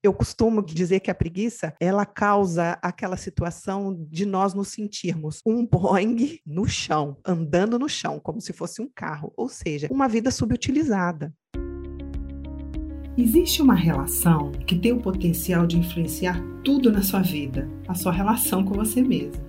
Eu costumo dizer que a preguiça, ela causa aquela situação de nós nos sentirmos um Boeing no chão, andando no chão, como se fosse um carro, ou seja, uma vida subutilizada. Existe uma relação que tem o potencial de influenciar tudo na sua vida, a sua relação com você mesmo.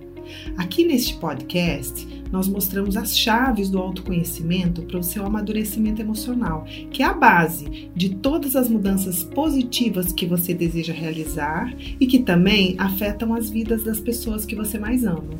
Aqui neste podcast, nós mostramos as chaves do autoconhecimento para o seu amadurecimento emocional, que é a base de todas as mudanças positivas que você deseja realizar e que também afetam as vidas das pessoas que você mais ama.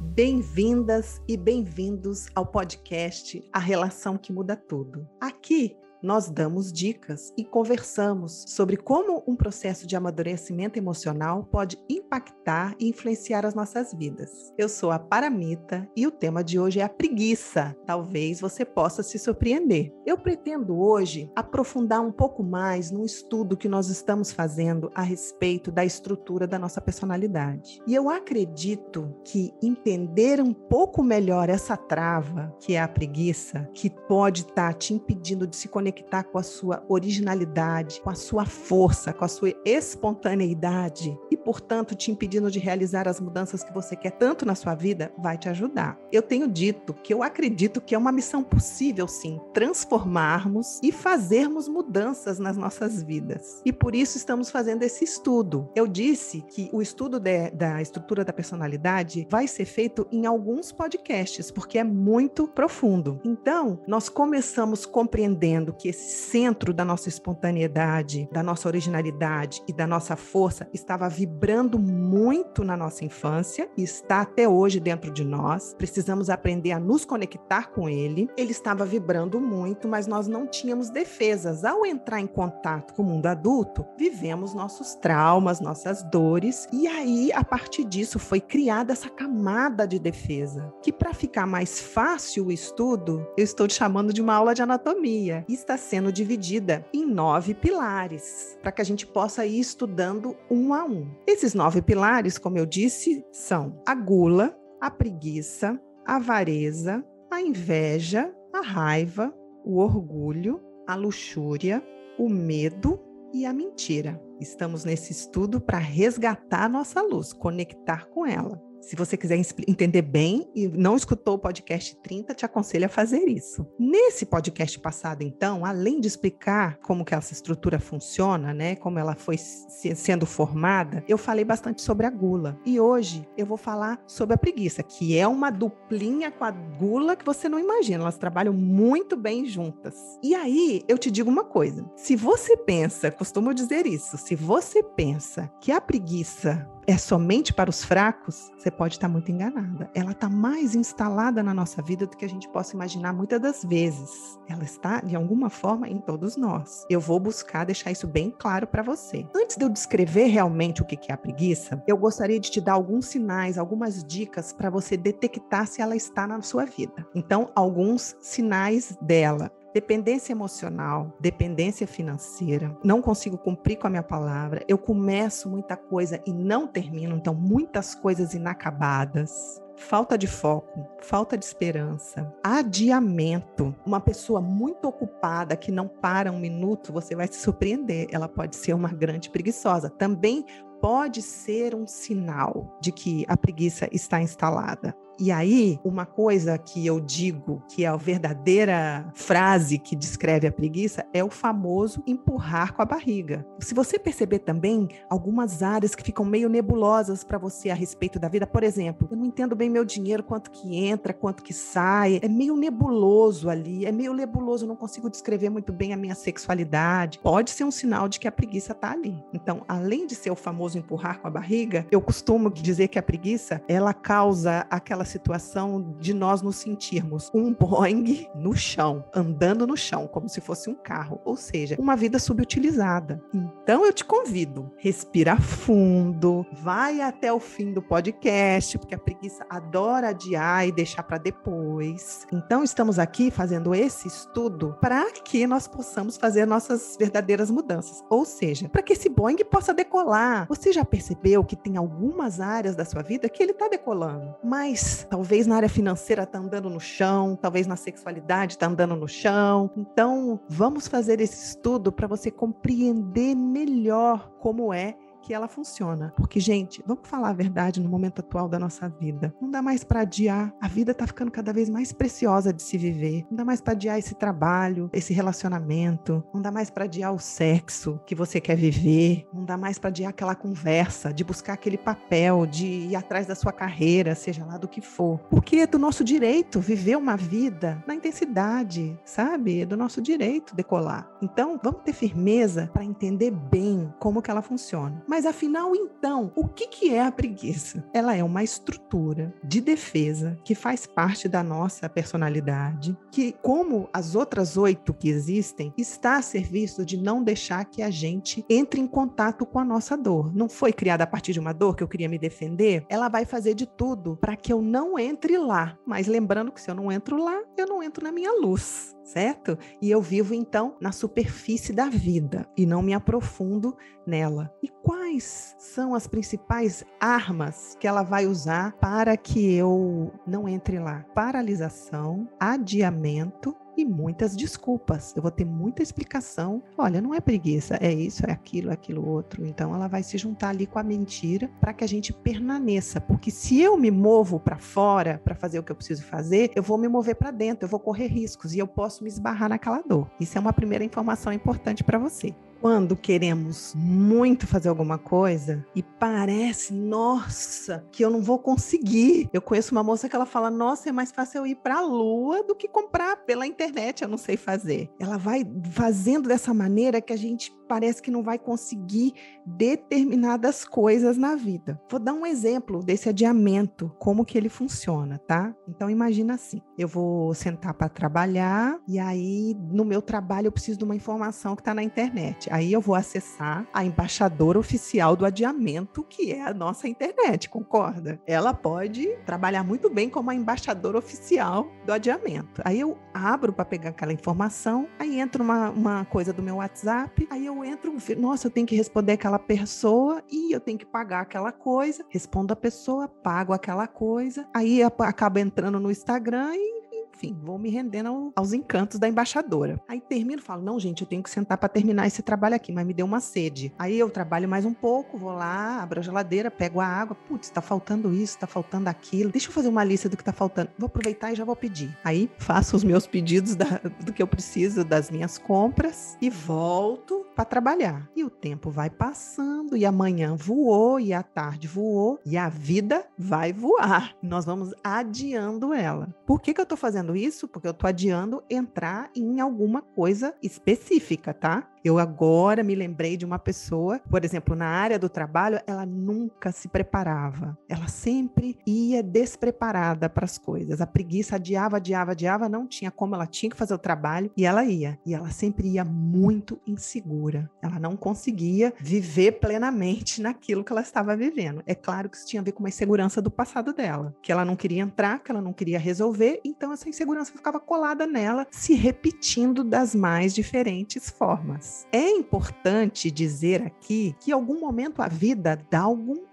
Bem-vindas e bem-vindos ao podcast A Relação que Muda Tudo. Aqui nós damos dicas e conversamos sobre como um processo de amadurecimento emocional pode impactar e influenciar as nossas vidas. Eu sou a Paramita e o tema de hoje é a preguiça. Talvez você possa se surpreender. Eu pretendo hoje aprofundar um pouco mais no estudo que nós estamos fazendo a respeito da estrutura da nossa personalidade. E eu acredito que entender um pouco melhor essa trava, que é a preguiça, que pode estar tá te impedindo de se conectar conectar com a sua originalidade, com a sua força, com a sua espontaneidade e, portanto, te impedindo de realizar as mudanças que você quer tanto na sua vida, vai te ajudar. Eu tenho dito que eu acredito que é uma missão possível, sim, transformarmos e fazermos mudanças nas nossas vidas. E por isso estamos fazendo esse estudo. Eu disse que o estudo de, da estrutura da personalidade vai ser feito em alguns podcasts, porque é muito profundo. Então, nós começamos compreendendo que esse centro da nossa espontaneidade, da nossa originalidade e da nossa força estava vibrando muito na nossa infância e está até hoje dentro de nós. Precisamos aprender a nos conectar com ele. Ele estava vibrando muito, mas nós não tínhamos defesas. Ao entrar em contato com o mundo adulto, vivemos nossos traumas, nossas dores, e aí, a partir disso, foi criada essa camada de defesa, que para ficar mais fácil o estudo, eu estou te chamando de uma aula de anatomia. E está sendo dividida em nove pilares, para que a gente possa ir estudando um a um. Esses nove pilares, como eu disse, são a gula, a preguiça, a avareza, a inveja, a raiva, o orgulho, a luxúria, o medo e a mentira. Estamos nesse estudo para resgatar nossa luz, conectar com ela. Se você quiser entender bem e não escutou o podcast 30, te aconselho a fazer isso. Nesse podcast passado, então, além de explicar como que essa estrutura funciona, né, como ela foi sendo formada, eu falei bastante sobre a gula. E hoje eu vou falar sobre a preguiça, que é uma duplinha com a gula que você não imagina. Elas trabalham muito bem juntas. E aí eu te digo uma coisa: se você pensa, costumo dizer isso, se você pensa que a preguiça é somente para os fracos, você pode estar muito enganada. Ela está mais instalada na nossa vida do que a gente possa imaginar muitas das vezes. Ela está, de alguma forma, em todos nós. Eu vou buscar deixar isso bem claro para você. Antes de eu descrever realmente o que é a preguiça, eu gostaria de te dar alguns sinais, algumas dicas para você detectar se ela está na sua vida. Então, alguns sinais dela dependência emocional, dependência financeira, não consigo cumprir com a minha palavra, eu começo muita coisa e não termino, então muitas coisas inacabadas. Falta de foco, falta de esperança, adiamento. Uma pessoa muito ocupada que não para um minuto, você vai se surpreender. Ela pode ser uma grande preguiçosa. Também pode ser um sinal de que a preguiça está instalada. E aí, uma coisa que eu digo que é a verdadeira frase que descreve a preguiça é o famoso empurrar com a barriga. Se você perceber também algumas áreas que ficam meio nebulosas para você a respeito da vida, por exemplo, eu não entendo bem meu dinheiro, quanto que entra, quanto que sai, é meio nebuloso ali, é meio nebuloso, não consigo descrever muito bem a minha sexualidade. Pode ser um sinal de que a preguiça está ali. Então, além de ser o famoso empurrar com a barriga, eu costumo dizer que a preguiça, ela causa aquela aquela situação de nós nos sentirmos um Boeing no chão, andando no chão, como se fosse um carro, ou seja, uma vida subutilizada. Então eu te convido, respira fundo, vai até o fim do podcast, porque a preguiça adora adiar e deixar para depois. Então estamos aqui fazendo esse estudo para que nós possamos fazer nossas verdadeiras mudanças, ou seja, para que esse Boeing possa decolar. Você já percebeu que tem algumas áreas da sua vida que ele está decolando, mas talvez na área financeira tá andando no chão, talvez na sexualidade tá andando no chão. Então, vamos fazer esse estudo para você compreender melhor como é que ela funciona. Porque, gente, vamos falar a verdade no momento atual da nossa vida. Não dá mais para adiar. A vida está ficando cada vez mais preciosa de se viver. Não dá mais para adiar esse trabalho, esse relacionamento. Não dá mais para adiar o sexo que você quer viver. Não dá mais para adiar aquela conversa, de buscar aquele papel, de ir atrás da sua carreira, seja lá do que for. Porque é do nosso direito viver uma vida na intensidade, sabe? É do nosso direito decolar. Então, vamos ter firmeza para entender bem como que ela funciona. Mas afinal, então, o que, que é a preguiça? Ela é uma estrutura de defesa que faz parte da nossa personalidade, que, como as outras oito que existem, está a serviço de não deixar que a gente entre em contato com a nossa dor. Não foi criada a partir de uma dor que eu queria me defender? Ela vai fazer de tudo para que eu não entre lá. Mas lembrando que se eu não entro lá, eu não entro na minha luz certo? E eu vivo então na superfície da vida e não me aprofundo nela. E quais são as principais armas que ela vai usar para que eu não entre lá? Paralisação, adiamento e muitas desculpas. Eu vou ter muita explicação. Olha, não é preguiça, é isso, é aquilo, é aquilo outro. Então ela vai se juntar ali com a mentira para que a gente permaneça, porque se eu me movo para fora para fazer o que eu preciso fazer, eu vou me mover para dentro, eu vou correr riscos e eu posso me esbarrar naquela dor. Isso é uma primeira informação importante para você quando queremos muito fazer alguma coisa e parece, nossa, que eu não vou conseguir. Eu conheço uma moça que ela fala: "Nossa, é mais fácil eu ir para a lua do que comprar pela internet, eu não sei fazer". Ela vai fazendo dessa maneira que a gente parece que não vai conseguir determinadas coisas na vida. Vou dar um exemplo desse adiamento, como que ele funciona, tá? Então imagina assim, eu vou sentar para trabalhar e aí no meu trabalho eu preciso de uma informação que está na internet. Aí eu vou acessar a embaixadora oficial do adiamento, que é a nossa internet, concorda? Ela pode trabalhar muito bem como a embaixadora oficial do adiamento. Aí eu abro para pegar aquela informação, aí entra uma, uma coisa do meu WhatsApp, aí eu entro, nossa, eu tenho que responder aquela pessoa e eu tenho que pagar aquela coisa. Respondo a pessoa, pago aquela coisa, aí acaba entrando no Instagram e enfim, vou me rendendo aos encantos da embaixadora. Aí termino falo: não, gente, eu tenho que sentar para terminar esse trabalho aqui, mas me deu uma sede. Aí eu trabalho mais um pouco, vou lá, abro a geladeira, pego a água, putz, tá faltando isso, tá faltando aquilo. Deixa eu fazer uma lista do que tá faltando. Vou aproveitar e já vou pedir. Aí faço os meus pedidos da, do que eu preciso das minhas compras e volto para trabalhar. E o tempo vai passando, e amanhã voou, e a tarde voou, e a vida vai voar. Nós vamos adiando ela. Por que, que eu tô fazendo isso porque eu estou adiando entrar em alguma coisa específica, tá? Eu agora me lembrei de uma pessoa, por exemplo, na área do trabalho, ela nunca se preparava. Ela sempre ia despreparada para as coisas. A preguiça adiava, adiava, adiava, não tinha como, ela tinha que fazer o trabalho e ela ia. E ela sempre ia muito insegura. Ela não conseguia viver plenamente naquilo que ela estava vivendo. É claro que isso tinha a ver com uma insegurança do passado dela, que ela não queria entrar, que ela não queria resolver, então essa insegurança ficava colada nela, se repetindo das mais diferentes formas. É importante dizer aqui que em algum momento a vida dá algum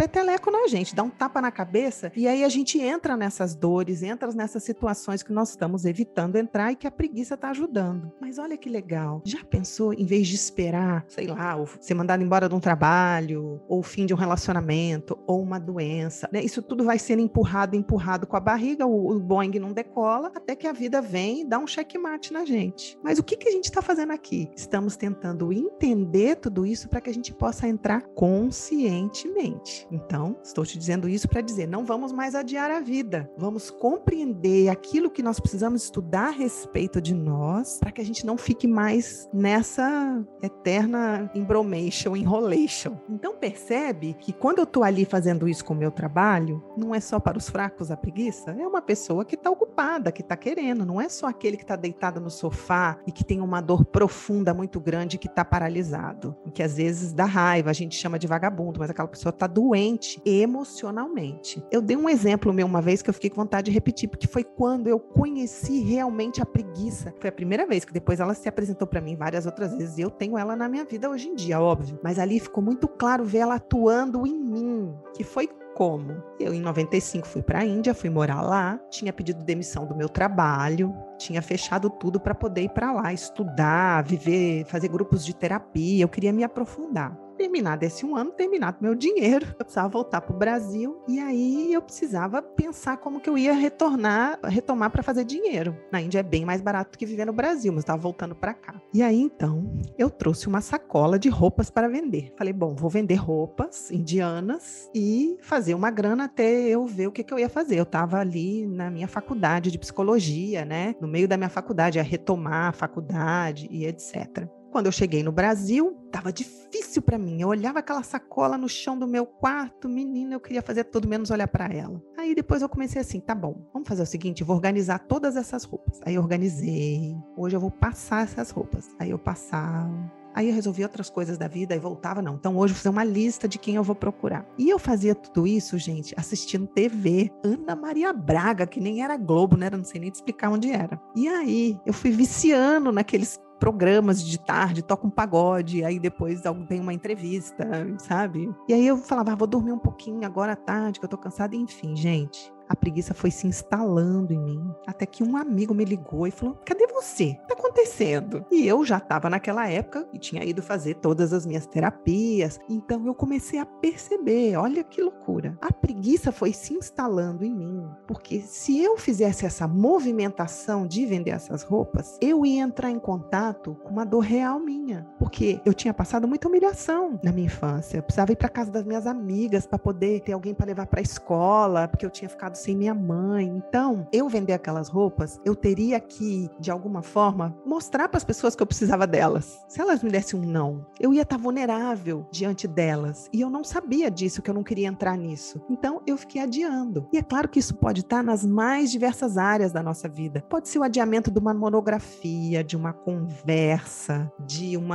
peteleco na gente, dá um tapa na cabeça e aí a gente entra nessas dores, entra nessas situações que nós estamos evitando entrar e que a preguiça está ajudando. Mas olha que legal, já pensou em vez de esperar, sei lá, ser mandado embora de um trabalho, ou o fim de um relacionamento, ou uma doença, né? Isso tudo vai sendo empurrado, empurrado com a barriga, o, o Boeing não decola, até que a vida vem e dá um checkmate na gente. Mas o que, que a gente está fazendo aqui? Estamos tentando entender tudo isso para que a gente possa entrar conscientemente. Então, estou te dizendo isso para dizer: não vamos mais adiar a vida. Vamos compreender aquilo que nós precisamos estudar a respeito de nós, para que a gente não fique mais nessa eterna embromation, enrolation. Então, percebe que quando eu estou ali fazendo isso com o meu trabalho, não é só para os fracos a preguiça, é uma pessoa que está ocupada, que está querendo, não é só aquele que está deitado no sofá e que tem uma dor profunda muito grande que está paralisado, que às vezes dá raiva, a gente chama de vagabundo, mas aquela pessoa está doente doente emocionalmente. Eu dei um exemplo meu uma vez que eu fiquei com vontade de repetir, porque foi quando eu conheci realmente a preguiça. Foi a primeira vez que depois ela se apresentou para mim várias outras vezes e eu tenho ela na minha vida hoje em dia, óbvio. Mas ali ficou muito claro ver ela atuando em mim, que foi como? Eu, em 95, fui para a Índia, fui morar lá, tinha pedido demissão do meu trabalho, tinha fechado tudo para poder ir para lá, estudar, viver, fazer grupos de terapia. Eu queria me aprofundar terminado esse um ano, terminado meu dinheiro, eu precisava voltar para o Brasil e aí eu precisava pensar como que eu ia retornar, retomar para fazer dinheiro. Na Índia é bem mais barato do que viver no Brasil, mas estava voltando para cá. E aí então eu trouxe uma sacola de roupas para vender. Falei, bom, vou vender roupas indianas e fazer uma grana até eu ver o que, que eu ia fazer. Eu estava ali na minha faculdade de psicologia, né? No meio da minha faculdade, a retomar a faculdade e etc. Quando eu cheguei no Brasil, estava difícil para mim. Eu olhava aquela sacola no chão do meu quarto, menina, eu queria fazer tudo menos olhar para ela. Aí depois eu comecei assim, tá bom, vamos fazer o seguinte, vou organizar todas essas roupas. Aí eu organizei. Hoje eu vou passar essas roupas. Aí eu passava, Aí eu resolvi outras coisas da vida e voltava, não. Então hoje eu vou fazer uma lista de quem eu vou procurar. E eu fazia tudo isso, gente, assistindo TV. Ana Maria Braga, que nem era Globo, né? Eu não sei nem te explicar onde era. E aí eu fui viciando naqueles programas de tarde, toca um pagode, aí depois tem uma entrevista, sabe? E aí eu falava, ah, vou dormir um pouquinho agora à tarde, que eu tô cansada, enfim, gente a preguiça foi se instalando em mim. Até que um amigo me ligou e falou: Cadê você? Tá acontecendo? E eu já estava naquela época e tinha ido fazer todas as minhas terapias. Então eu comecei a perceber: olha que loucura. A preguiça foi se instalando em mim. Porque se eu fizesse essa movimentação de vender essas roupas, eu ia entrar em contato com uma dor real minha. Porque eu tinha passado muita humilhação na minha infância. Eu precisava ir para casa das minhas amigas para poder ter alguém para levar para a escola, porque eu tinha ficado sem minha mãe. Então, eu vender aquelas roupas, eu teria que, de alguma forma, mostrar para as pessoas que eu precisava delas. Se elas me dessem um não, eu ia estar tá vulnerável diante delas. E eu não sabia disso, que eu não queria entrar nisso. Então, eu fiquei adiando. E é claro que isso pode estar tá nas mais diversas áreas da nossa vida. Pode ser o adiamento de uma monografia, de uma conversa, de um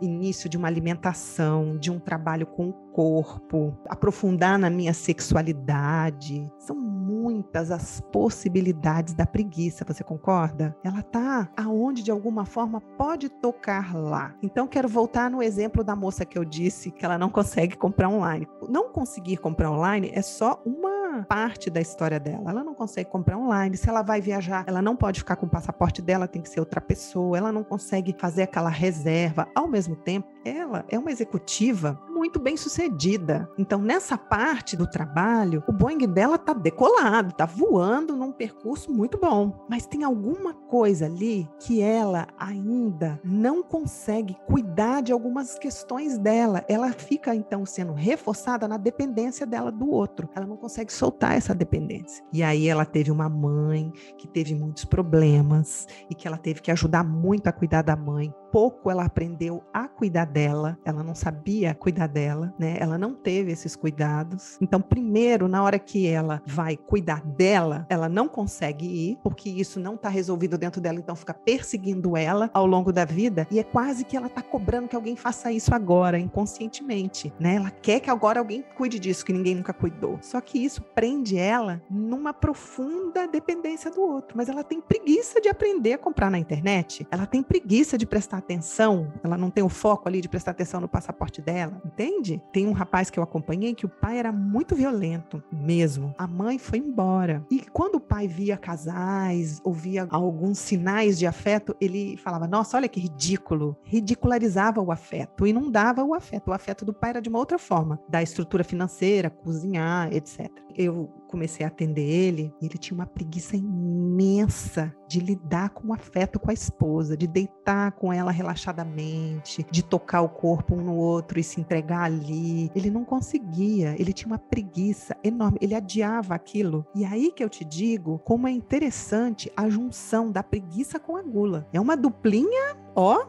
início de uma alimentação, de um trabalho com corpo, aprofundar na minha sexualidade. São muitas as possibilidades da preguiça, você concorda? Ela tá aonde de alguma forma pode tocar lá. Então quero voltar no exemplo da moça que eu disse que ela não consegue comprar online. Não conseguir comprar online é só uma parte da história dela. Ela não consegue comprar online. Se ela vai viajar, ela não pode ficar com o passaporte dela, tem que ser outra pessoa. Ela não consegue fazer aquela reserva. Ao mesmo tempo, ela é uma executiva muito bem sucedida. Então, nessa parte do trabalho, o Boeing dela tá decolado, tá voando num percurso muito bom. Mas tem alguma coisa ali que ela ainda não consegue cuidar de algumas questões dela. Ela fica então sendo reforçada na dependência dela do outro. Ela não consegue soltar essa dependência. E aí ela teve uma mãe que teve muitos problemas e que ela teve que ajudar muito a cuidar da mãe pouco ela aprendeu a cuidar dela, ela não sabia cuidar dela, né? Ela não teve esses cuidados. Então, primeiro, na hora que ela vai cuidar dela, ela não consegue ir, porque isso não está resolvido dentro dela, então fica perseguindo ela ao longo da vida e é quase que ela está cobrando que alguém faça isso agora, inconscientemente, né? Ela quer que agora alguém cuide disso que ninguém nunca cuidou. Só que isso prende ela numa profunda dependência do outro, mas ela tem preguiça de aprender a comprar na internet, ela tem preguiça de prestar atenção, ela não tem o foco ali de prestar atenção no passaporte dela, entende? Tem um rapaz que eu acompanhei que o pai era muito violento mesmo. A mãe foi embora. E quando o pai via casais, ouvia alguns sinais de afeto, ele falava: Nossa, olha que ridículo. Ridicularizava o afeto e não dava o afeto. O afeto do pai era de uma outra forma, da estrutura financeira, cozinhar, etc. Eu comecei a atender ele, e ele tinha uma preguiça imensa de lidar com o afeto com a esposa, de deitar com ela relaxadamente, de tocar o corpo um no outro e se entregar ali. Ele não conseguia, ele tinha uma preguiça enorme, ele adiava aquilo. E aí que eu te digo como é interessante a junção da preguiça com a gula. É uma duplinha, ó,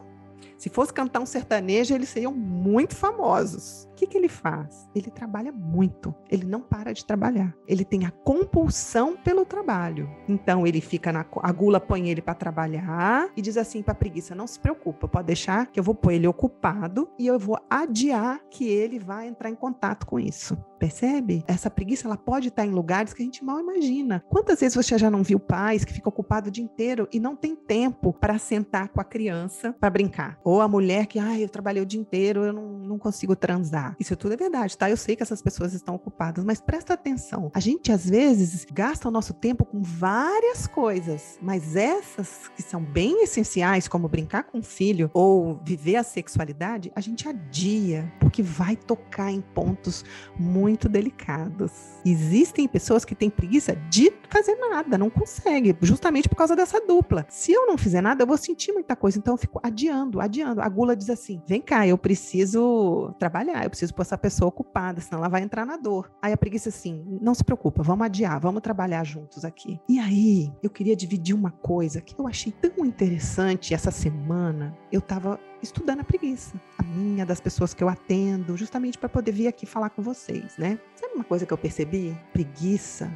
se fosse cantar um sertanejo, eles seriam muito famosos que, que ele faz? Ele trabalha muito, ele não para de trabalhar. Ele tem a compulsão pelo trabalho. Então ele fica na a gula põe ele para trabalhar e diz assim para preguiça: "Não se preocupa, pode deixar que eu vou pôr ele ocupado e eu vou adiar que ele vai entrar em contato com isso". Percebe? Essa preguiça ela pode estar em lugares que a gente mal imagina. Quantas vezes você já não viu pais que ficam ocupados o dia inteiro e não tem tempo para sentar com a criança para brincar? Ou a mulher que, ah, eu trabalhei o dia inteiro, eu não não consigo transar. Isso tudo é verdade, tá? Eu sei que essas pessoas estão ocupadas, mas presta atenção. A gente às vezes gasta o nosso tempo com várias coisas, mas essas que são bem essenciais, como brincar com o filho ou viver a sexualidade, a gente adia, porque vai tocar em pontos muito delicados. Existem pessoas que têm preguiça de fazer nada, não consegue, justamente por causa dessa dupla. Se eu não fizer nada, eu vou sentir muita coisa, então eu fico adiando, adiando. A gula diz assim: vem cá, eu preciso trabalhar, eu preciso pôr essa pessoa ocupada, senão ela vai entrar na dor. Aí a preguiça assim: não se preocupa, vamos adiar, vamos trabalhar juntos aqui. E aí, eu queria dividir uma coisa que eu achei tão interessante essa semana. Eu estava estudando a preguiça, a minha, das pessoas que eu atendo, justamente para poder vir aqui falar com vocês, né? Sabe uma coisa que eu percebi? Preguiça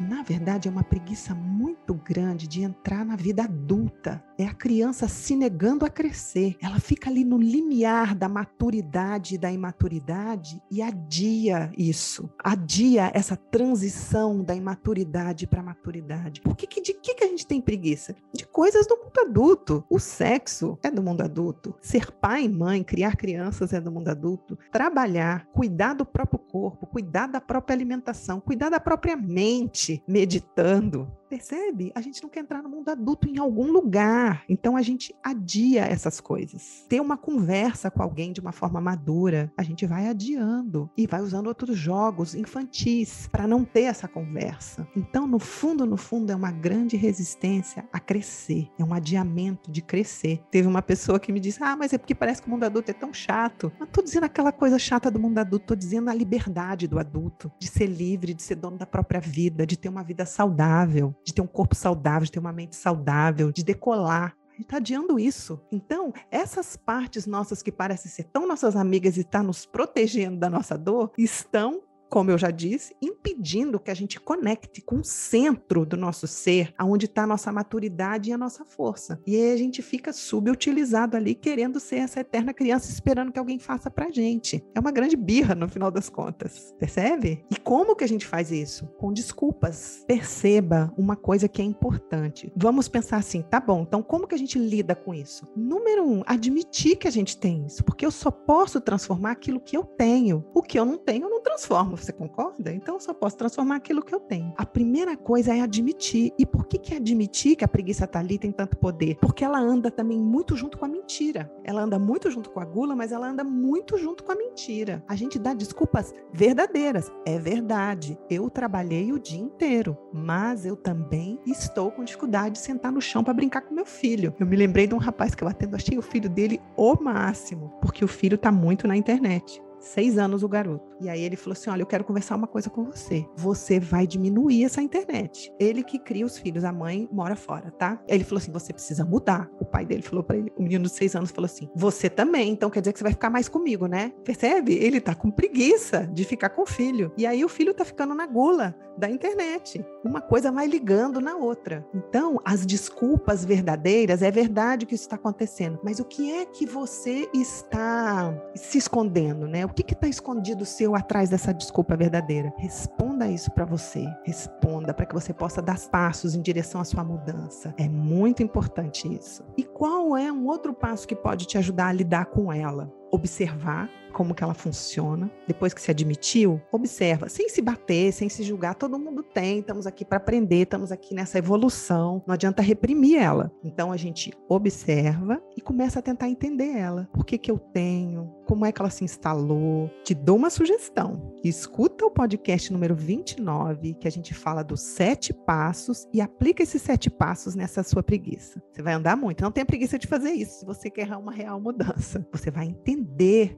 na verdade, é uma preguiça muito grande de entrar na vida adulta. É a criança se negando a crescer. Ela fica ali no limiar da maturidade e da imaturidade e adia isso. Adia essa transição da imaturidade para a maturidade. Por que, que, de que, que a gente tem preguiça? De coisas do mundo adulto. O sexo é do mundo adulto. Ser pai e mãe, criar crianças é do mundo adulto. Trabalhar, cuidar do próprio corpo, cuidar da própria alimentação, cuidar da própria mente meditando Percebe? A gente não quer entrar no mundo adulto em algum lugar. Então a gente adia essas coisas. Ter uma conversa com alguém de uma forma madura, a gente vai adiando e vai usando outros jogos infantis para não ter essa conversa. Então, no fundo, no fundo, é uma grande resistência a crescer. É um adiamento de crescer. Teve uma pessoa que me disse: Ah, mas é porque parece que o mundo adulto é tão chato. Não estou dizendo aquela coisa chata do mundo adulto, estou dizendo a liberdade do adulto, de ser livre, de ser dono da própria vida, de ter uma vida saudável de ter um corpo saudável, de ter uma mente saudável, de decolar. A está adiando isso. Então, essas partes nossas que parecem ser tão nossas amigas e estar tá nos protegendo da nossa dor, estão como eu já disse, impedindo que a gente conecte com o centro do nosso ser, aonde está a nossa maturidade e a nossa força. E aí a gente fica subutilizado ali, querendo ser essa eterna criança, esperando que alguém faça pra gente. É uma grande birra no final das contas, percebe? E como que a gente faz isso? Com desculpas. Perceba uma coisa que é importante. Vamos pensar assim, tá bom, então como que a gente lida com isso? Número um, admitir que a gente tem isso, porque eu só posso transformar aquilo que eu tenho. O que eu não tenho, eu não transformo. Você concorda? Então eu só posso transformar aquilo que eu tenho. A primeira coisa é admitir. E por que, que admitir que a preguiça está ali tem tanto poder? Porque ela anda também muito junto com a mentira. Ela anda muito junto com a gula, mas ela anda muito junto com a mentira. A gente dá desculpas verdadeiras. É verdade. Eu trabalhei o dia inteiro, mas eu também estou com dificuldade de sentar no chão para brincar com meu filho. Eu me lembrei de um rapaz que eu atendo, achei o filho dele o máximo, porque o filho está muito na internet. Seis anos o garoto. E aí ele falou assim: Olha, eu quero conversar uma coisa com você. Você vai diminuir essa internet. Ele que cria os filhos, a mãe mora fora, tá? Ele falou assim: Você precisa mudar. O pai dele falou para ele, o menino de seis anos falou assim: Você também, então quer dizer que você vai ficar mais comigo, né? Percebe? Ele tá com preguiça de ficar com o filho. E aí o filho tá ficando na gula da internet. Uma coisa vai ligando na outra. Então, as desculpas verdadeiras, é verdade que isso está acontecendo, mas o que é que você está se escondendo, né? O que está escondido seu atrás dessa desculpa verdadeira? Responda isso para você. Responda para que você possa dar passos em direção à sua mudança. É muito importante isso. E qual é um outro passo que pode te ajudar a lidar com ela? Observar como que ela funciona. Depois que se admitiu, observa, sem se bater, sem se julgar. Todo mundo tem, estamos aqui para aprender, estamos aqui nessa evolução. Não adianta reprimir ela. Então a gente observa e começa a tentar entender ela. Por que que eu tenho? Como é que ela se instalou? Te dou uma sugestão. Escuta o podcast número 29, que a gente fala dos sete passos e aplica esses sete passos nessa sua preguiça. Você vai andar muito. Não tenha preguiça de fazer isso se você quer uma real mudança. Você vai entender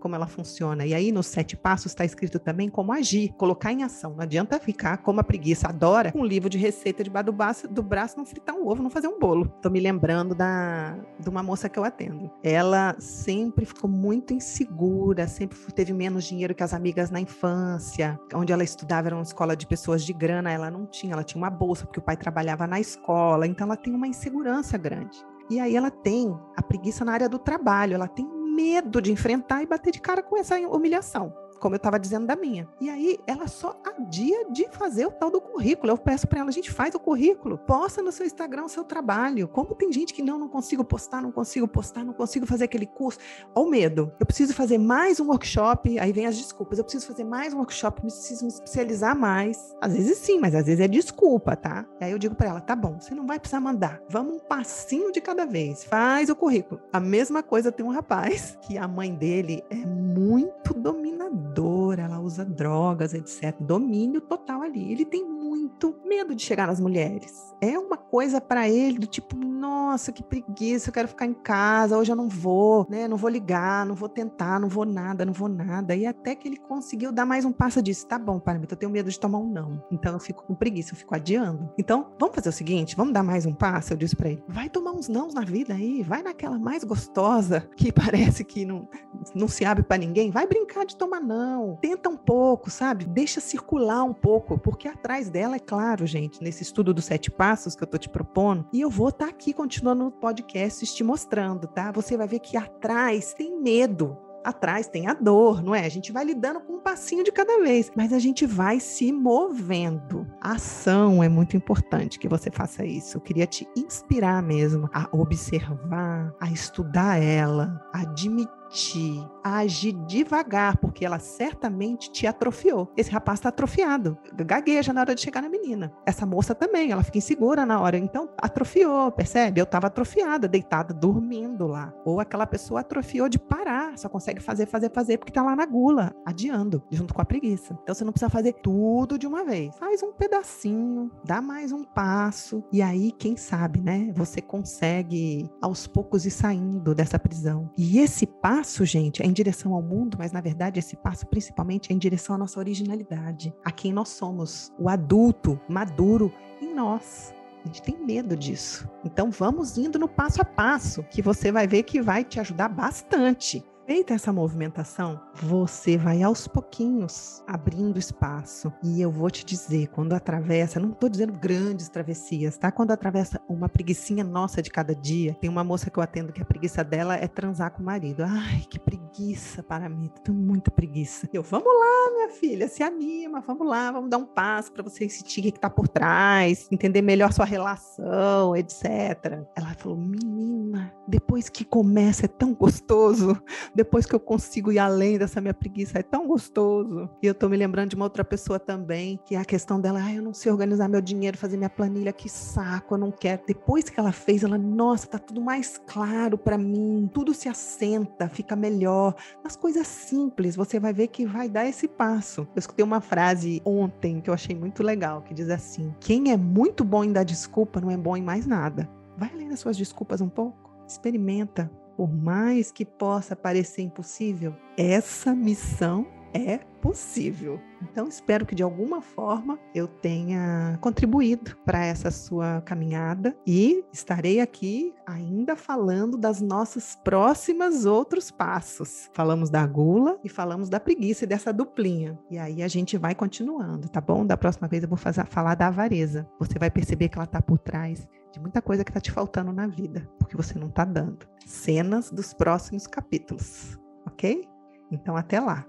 como ela funciona. E aí, nos sete passos, está escrito também como agir, colocar em ação. Não adianta ficar como a preguiça adora, um livro de receita debaixo do braço, do braço, não fritar um ovo, não fazer um bolo. Tô me lembrando da, de uma moça que eu atendo. Ela sempre ficou muito insegura, sempre teve menos dinheiro que as amigas na infância. Onde ela estudava era uma escola de pessoas de grana, ela não tinha, ela tinha uma bolsa, porque o pai trabalhava na escola, então ela tem uma insegurança grande. E aí ela tem a preguiça na área do trabalho, ela tem medo de enfrentar e bater de cara com essa humilhação como eu estava dizendo da minha. E aí ela só adia de fazer o tal do currículo. Eu peço para ela, a gente faz o currículo, posta no seu Instagram o seu trabalho. Como tem gente que não, não consigo postar, não consigo postar, não consigo fazer aquele curso. Olha o medo. Eu preciso fazer mais um workshop, aí vem as desculpas. Eu preciso fazer mais um workshop, preciso me especializar mais. Às vezes sim, mas às vezes é desculpa, tá? E aí eu digo para ela, tá bom, você não vai precisar mandar. Vamos um passinho de cada vez. Faz o currículo. A mesma coisa tem um rapaz que a mãe dele é muito dominadora, ela usa drogas, etc. Domínio total ali. Ele tem muito medo de chegar nas mulheres. É uma coisa para ele do tipo, nossa, que preguiça, eu quero ficar em casa, hoje eu não vou, né? Não vou ligar, não vou tentar, não vou nada, não vou nada. E até que ele conseguiu dar mais um passo disso. Tá bom, Paramita, eu tenho medo de tomar um não. Então eu fico com preguiça, eu fico adiando. Então, vamos fazer o seguinte, vamos dar mais um passo, eu disse para ele. Vai tomar uns nãos na vida aí, vai naquela mais gostosa que parece que não, não se abre para ninguém, vai brincar de tomar não. Tenta um pouco, sabe? Deixa circular um pouco, porque atrás dela, é claro, gente, nesse estudo dos sete passos que eu tô te propondo, e eu vou estar tá aqui continuando no podcast te mostrando, tá? Você vai ver que atrás tem medo, atrás tem a dor, não é? A gente vai lidando com um passinho de cada vez, mas a gente vai se movendo. A ação é muito importante que você faça isso. Eu queria te inspirar mesmo a observar, a estudar ela, a admitir te agir devagar, porque ela certamente te atrofiou. Esse rapaz está atrofiado, gagueja na hora de chegar na menina. Essa moça também, ela fica insegura na hora. Então, atrofiou, percebe? Eu estava atrofiada, deitada, dormindo lá. Ou aquela pessoa atrofiou de parar, só consegue fazer, fazer, fazer, porque está lá na gula, adiando, junto com a preguiça. Então, você não precisa fazer tudo de uma vez. Faz um pedacinho, dá mais um passo, e aí, quem sabe, né? Você consegue aos poucos ir saindo dessa prisão. E esse passo passo, gente, é em direção ao mundo, mas na verdade esse passo principalmente é em direção à nossa originalidade, a quem nós somos, o adulto maduro em nós. A gente tem medo disso. Então vamos indo no passo a passo, que você vai ver que vai te ajudar bastante. Feita essa movimentação, você vai aos pouquinhos abrindo espaço. E eu vou te dizer, quando atravessa, não estou dizendo grandes travessias, tá? Quando atravessa uma preguiçinha nossa de cada dia, tem uma moça que eu atendo que a preguiça dela é transar com o marido. Ai, que preguiça para mim, tenho muita preguiça. Eu, vamos lá, minha filha, se anima, vamos lá, vamos dar um passo para você sentir o que está por trás, entender melhor sua relação, etc. Ela falou, menina, depois que começa é tão gostoso depois que eu consigo ir além dessa minha preguiça, é tão gostoso. E eu tô me lembrando de uma outra pessoa também, que a questão dela, ah, eu não sei organizar meu dinheiro, fazer minha planilha, que saco, eu não quero. Depois que ela fez, ela, nossa, tá tudo mais claro para mim, tudo se assenta, fica melhor. Nas coisas simples, você vai ver que vai dar esse passo. Eu escutei uma frase ontem que eu achei muito legal, que diz assim: quem é muito bom em dar desculpa não é bom em mais nada. Vai lendo as suas desculpas um pouco. Experimenta, por mais que possa parecer impossível, essa missão é possível. Então, espero que de alguma forma eu tenha contribuído para essa sua caminhada e estarei aqui ainda falando das nossas próximas outros passos. Falamos da gula e falamos da preguiça e dessa duplinha. E aí a gente vai continuando, tá bom? Da próxima vez eu vou fazer, falar da avareza. Você vai perceber que ela está por trás de muita coisa que está te faltando na vida, porque você não está dando. Cenas dos próximos capítulos, ok? Então, até lá.